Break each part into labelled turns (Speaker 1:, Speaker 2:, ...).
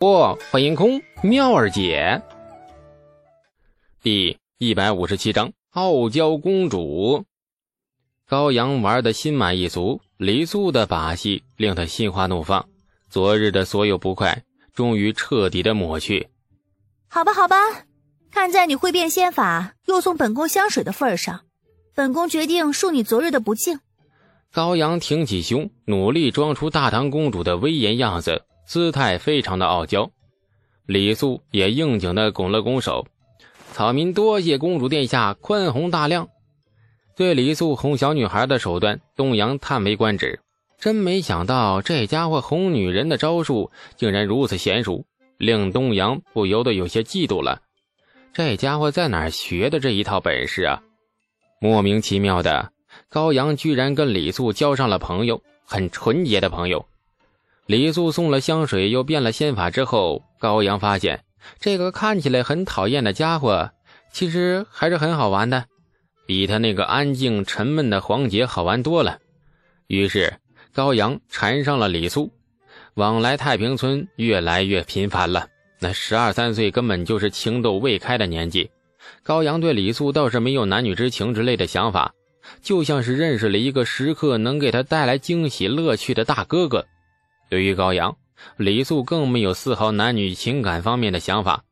Speaker 1: 不，欢迎空妙儿姐。第一百五十七章傲娇公主。高阳玩的心满意足，李素的把戏令他心花怒放，昨日的所有不快终于彻底的抹去。
Speaker 2: 好吧，好吧，看在你会变仙法，又送本宫香水的份上，本宫决定恕你昨日的不敬。
Speaker 1: 高阳挺起胸，努力装出大唐公主的威严样子。姿态非常的傲娇，李素也应景的拱了拱手：“草民多谢公主殿下宽宏大量。”对李素哄小女孩的手段，东阳叹为观止。真没想到这家伙哄女人的招数竟然如此娴熟，令东阳不由得有些嫉妒了。这家伙在哪儿学的这一套本事啊？莫名其妙的，高阳居然跟李素交上了朋友，很纯洁的朋友。李素送了香水，又变了仙法之后，高阳发现这个看起来很讨厌的家伙，其实还是很好玩的，比他那个安静沉闷的黄杰好玩多了。于是高阳缠上了李素，往来太平村越来越频繁了。那十二三岁根本就是情窦未开的年纪，高阳对李素倒是没有男女之情之类的想法，就像是认识了一个时刻能给他带来惊喜乐趣的大哥哥。对于高阳，李素更没有丝毫男女情感方面的想法。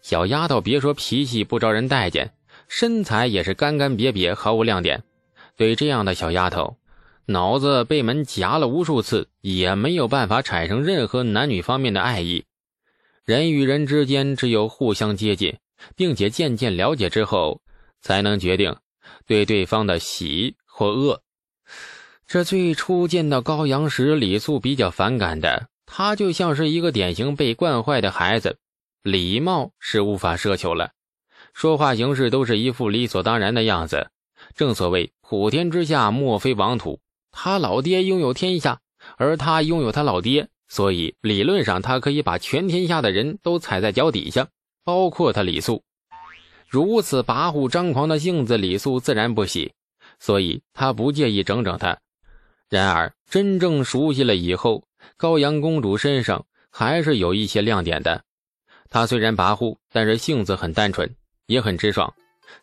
Speaker 1: 小丫头别说脾气不招人待见，身材也是干干瘪瘪，毫无亮点。对这样的小丫头，脑子被门夹了无数次，也没有办法产生任何男女方面的爱意。人与人之间只有互相接近，并且渐渐了解之后，才能决定对对方的喜或恶。这最初见到高阳时，李素比较反感的，他就像是一个典型被惯坏的孩子，礼貌是无法奢求了，说话行事都是一副理所当然的样子。正所谓普天之下莫非王土，他老爹拥有天下，而他拥有他老爹，所以理论上他可以把全天下的人都踩在脚底下，包括他李素。如此跋扈张狂的性子，李素自然不喜，所以他不介意整整他。然而，真正熟悉了以后，高阳公主身上还是有一些亮点的。她虽然跋扈，但是性子很单纯，也很直爽，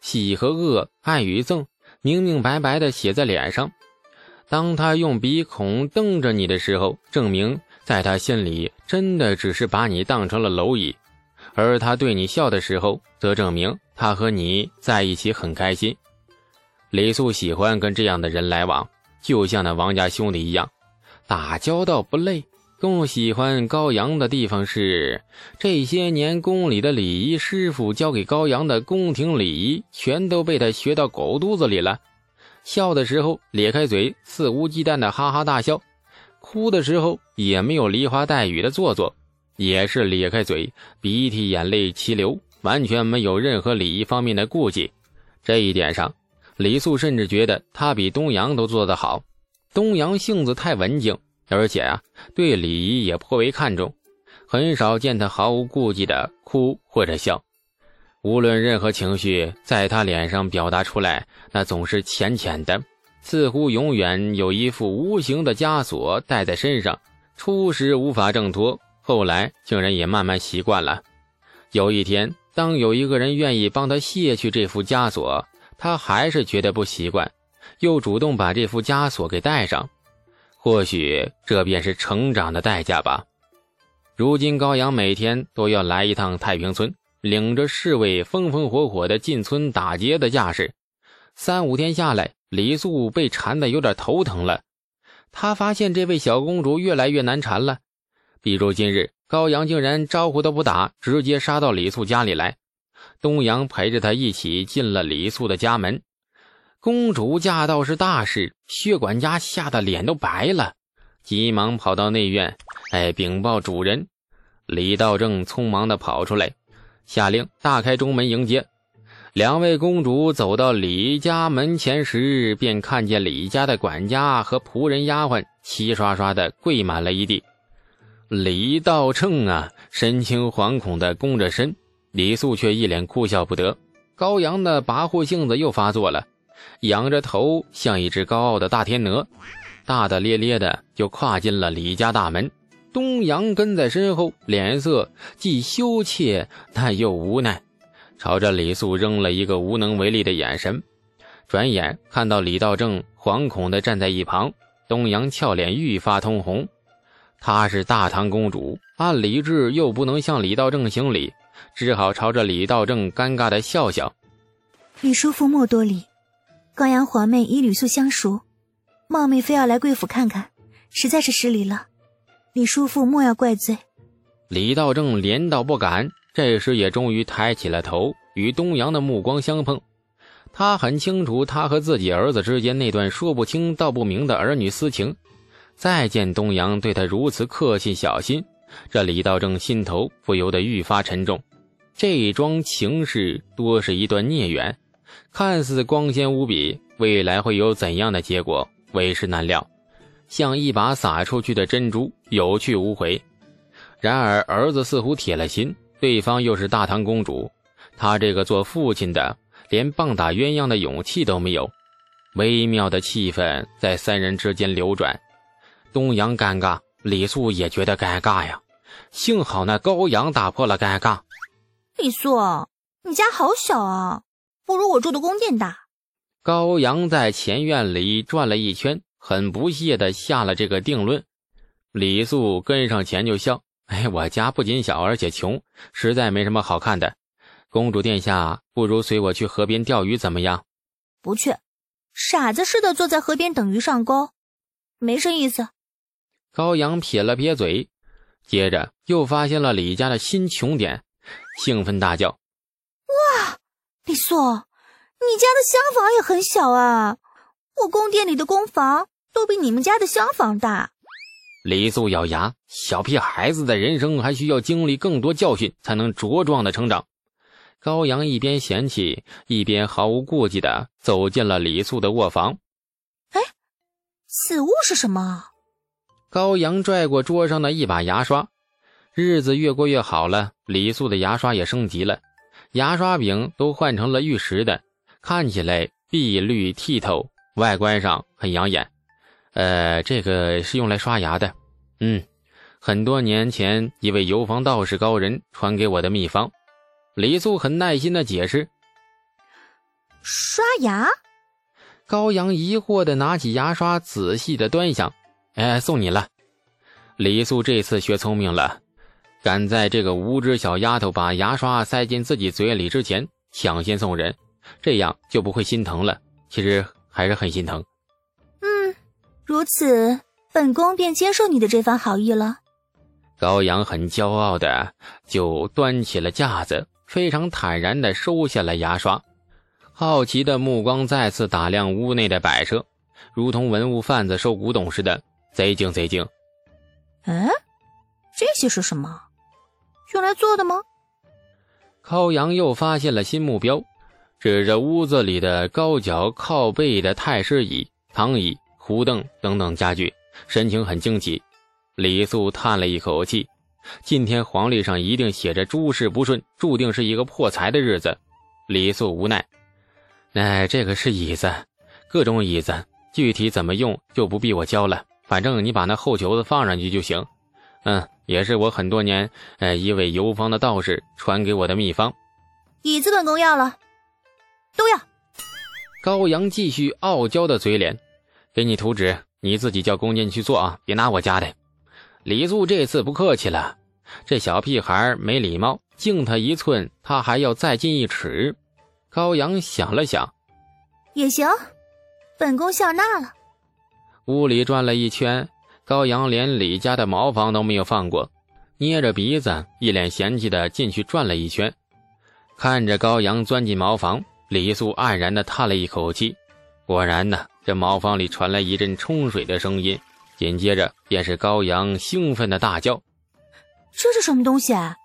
Speaker 1: 喜和恶、爱与憎，明明白白的写在脸上。当她用鼻孔瞪着你的时候，证明在她心里真的只是把你当成了蝼蚁；而她对你笑的时候，则证明她和你在一起很开心。李素喜欢跟这样的人来往。就像那王家兄弟一样，打交道不累。更喜欢高阳的地方是，这些年宫里的礼仪师傅教给高阳的宫廷礼仪，全都被他学到狗肚子里了。笑的时候咧开嘴，肆无忌惮的哈哈大笑；哭的时候也没有梨花带雨的做作，也是咧开嘴，鼻涕眼泪齐流，完全没有任何礼仪方面的顾忌。这一点上。李素甚至觉得他比东阳都做得好。东阳性子太文静，而且啊，对礼仪也颇为看重，很少见他毫无顾忌的哭或者笑。无论任何情绪在他脸上表达出来，那总是浅浅的，似乎永远有一副无形的枷锁戴在身上。初时无法挣脱，后来竟然也慢慢习惯了。有一天，当有一个人愿意帮他卸去这副枷锁。他还是觉得不习惯，又主动把这副枷锁给戴上。或许这便是成长的代价吧。如今高阳每天都要来一趟太平村，领着侍卫风风火火的进村打劫的架势。三五天下来，李素被缠得有点头疼了。他发现这位小公主越来越难缠了。比如今日，高阳竟然招呼都不打，直接杀到李素家里来。东阳陪着他一起进了李素的家门。公主驾到是大事，薛管家吓得脸都白了，急忙跑到内院，哎，禀报主人。李道正匆忙地跑出来，下令大开中门迎接。两位公主走到李家门前时，便看见李家的管家和仆人丫鬟齐刷刷地跪满了一地。李道正啊，神情惶恐地弓着身。李素却一脸哭笑不得，高阳的跋扈性子又发作了，仰着头像一只高傲的大天鹅，大大咧咧的就跨进了李家大门。东阳跟在身后，脸色既羞怯但又无奈，朝着李素扔了一个无能为力的眼神。转眼看到李道正惶恐地站在一旁，东阳俏脸愈发通红。她是大唐公主，按礼制又不能向李道正行礼，只好朝着李道正尴尬的笑笑。
Speaker 2: 李叔父莫多礼，高阳皇妹与吕素相熟，冒昧非要来贵府看看，实在是失礼了。李叔父莫要怪罪。
Speaker 1: 李道正连道不敢，这时也终于抬起了头，与东阳的目光相碰。他很清楚他和自己儿子之间那段说不清道不明的儿女私情。再见东阳对他如此客气小心，这李道正心头不由得愈发沉重。这桩情事多是一段孽缘，看似光鲜无比，未来会有怎样的结果，为时难料。像一把撒出去的珍珠，有去无回。然而儿子似乎铁了心，对方又是大唐公主，他这个做父亲的。连棒打鸳鸯的勇气都没有，微妙的气氛在三人之间流转。东阳尴尬，李素也觉得尴尬呀。幸好那高阳打破了尴尬。
Speaker 2: 李素，你家好小啊，不如我住的宫殿大。
Speaker 1: 高阳在前院里转了一圈，很不屑的下了这个定论。李素跟上前就笑：“哎，我家不仅小，而且穷，实在没什么好看的。”公主殿下，不如随我去河边钓鱼，怎么样？
Speaker 2: 不去，傻子似的坐在河边等鱼上钩，没什意思。
Speaker 1: 高阳撇了撇嘴，接着又发现了李家的新穷点，兴奋大叫：“
Speaker 2: 哇，李素，你家的厢房也很小啊！我宫殿里的宫房都比你们家的厢房大。”
Speaker 1: 李素咬牙：“小屁孩子的人生还需要经历更多教训，才能茁壮的成长。”高阳一边嫌弃，一边毫无顾忌的走进了李素的卧房。
Speaker 2: 哎，此物是什么？
Speaker 1: 高阳拽过桌上的一把牙刷。日子越过越好了，李素的牙刷也升级了，牙刷柄都换成了玉石的，看起来碧绿剔透，外观上很养眼。呃，这个是用来刷牙的。嗯，很多年前一位游方道士高人传给我的秘方。李素很耐心的解释：“
Speaker 2: 刷牙。”
Speaker 1: 高阳疑惑的拿起牙刷，仔细的端详。“哎，送你了。”李素这次学聪明了，赶在这个无知小丫头把牙刷塞进自己嘴里之前，抢先送人，这样就不会心疼了。其实还是很心疼。
Speaker 2: 嗯，如此，本宫便接受你的这番好意了。
Speaker 1: 高阳很骄傲的就端起了架子。非常坦然的收下了牙刷，好奇的目光再次打量屋内的摆设，如同文物贩子收古董似的，贼精贼精。
Speaker 2: 哎，这些是什么？用来做的吗？
Speaker 1: 高阳又发现了新目标，指着屋子里的高脚靠背的太师椅、躺椅、胡凳等等家具，神情很惊奇。李素叹了一口气。今天黄历上一定写着诸事不顺，注定是一个破财的日子。李素无奈，哎，这个是椅子，各种椅子，具体怎么用就不必我教了。反正你把那后球子放上去就行。嗯，也是我很多年，哎，一位游方的道士传给我的秘方。
Speaker 2: 椅子本宫要了，都要。
Speaker 1: 高阳继续傲娇的嘴脸，给你图纸，你自己叫工匠去做啊，别拿我家的。李素这次不客气了，这小屁孩没礼貌，敬他一寸，他还要再进一尺。高阳想了想，
Speaker 2: 也行，本宫笑纳了。
Speaker 1: 屋里转了一圈，高阳连李家的茅房都没有放过，捏着鼻子，一脸嫌弃的进去转了一圈。看着高阳钻进茅房，李素黯然的叹了一口气。果然呢，这茅房里传来一阵冲水的声音。紧接着便是高阳兴奋的大叫：“
Speaker 2: 这是什么东西？啊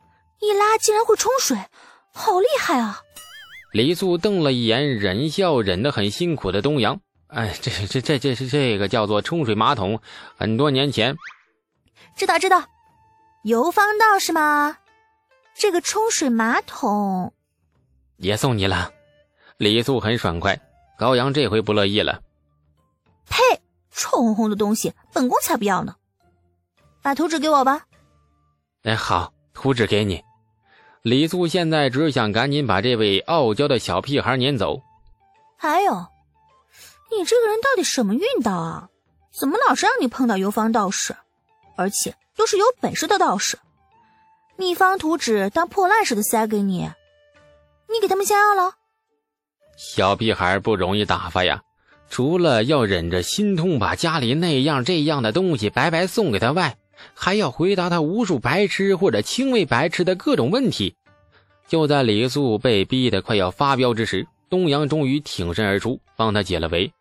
Speaker 2: 一拉竟然会冲水，好厉害啊！”
Speaker 1: 李素瞪了一眼忍笑忍得很辛苦的东阳：“哎，这这这这是这个叫做冲水马桶。很多年前，
Speaker 2: 知道知道，游方道是吗？这个冲水马桶
Speaker 1: 也送你了。”李素很爽快，高阳这回不乐意了：“
Speaker 2: 呸！”臭烘烘的东西，本宫才不要呢！把图纸给我吧。
Speaker 1: 哎，好，图纸给你。李素现在只想赶紧把这位傲娇的小屁孩撵走。
Speaker 2: 还有，你这个人到底什么运道啊？怎么老是让你碰到游方道士，而且都是有本事的道士？秘方图纸当破烂似的塞给你，你给他们下药了？
Speaker 1: 小屁孩不容易打发呀，除了要忍着心痛把家里那样这样的东西白白送给他外，还要回答他无数白痴或者轻微白痴的各种问题。就在李素被逼得快要发飙之时，东阳终于挺身而出，帮他解了围。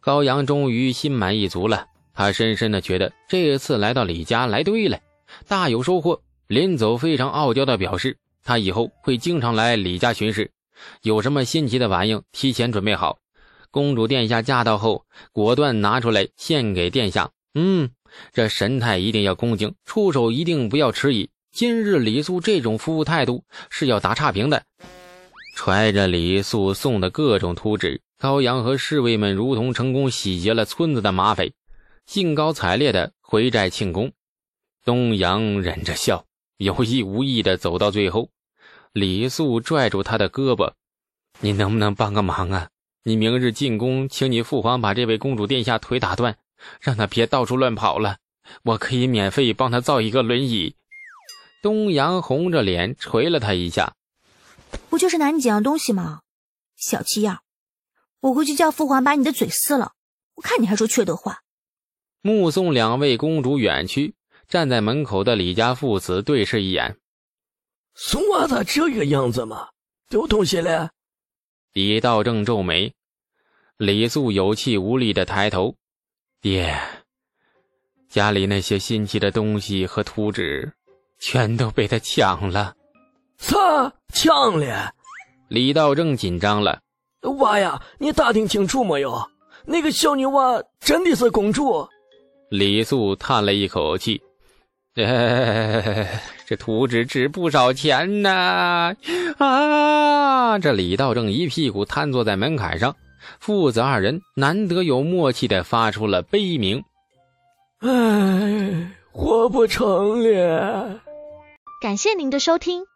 Speaker 1: 高阳终于心满意足了，他深深的觉得这次来到李家来对了，大有收获。临走，非常傲娇的表示，他以后会经常来李家巡视，有什么新奇的玩意，提前准备好。公主殿下驾到后，果断拿出来献给殿下。嗯，这神态一定要恭敬，出手一定不要迟疑。今日李素这种服务态度是要打差评的。揣着李素送的各种图纸，高阳和侍卫们如同成功洗劫了村子的马匪，兴高采烈的回寨庆功。东阳忍着笑。有意无意的走到最后，李素拽住他的胳膊：“你能不能帮个忙啊？你明日进宫，请你父皇把这位公主殿下腿打断，让他别到处乱跑了。我可以免费帮他造一个轮椅。”东阳红着脸捶了他一下：“
Speaker 2: 不就是拿你几样东西吗？小气样！我回去叫父皇把你的嘴撕了，我看你还说缺德话。”
Speaker 1: 目送两位公主远去。站在门口的李家父子对视一眼，
Speaker 3: 松娃咋这个样子嘛？丢东西了？
Speaker 1: 李道正皱眉，李素有气无力的抬头：“爹，家里那些新奇的东西和图纸，全都被他抢了。”
Speaker 3: 啥？抢了？
Speaker 1: 李道正紧张了：“
Speaker 3: 娃呀，你打听清楚没有？那个小女娃真的是公主？”
Speaker 1: 李素叹了一口气。这图纸值不少钱呢！啊！这李道正一屁股瘫坐在门槛上，父子二人难得有默契的发出了悲鸣：“
Speaker 3: 唉，活不成了。”
Speaker 4: 感谢您的收听，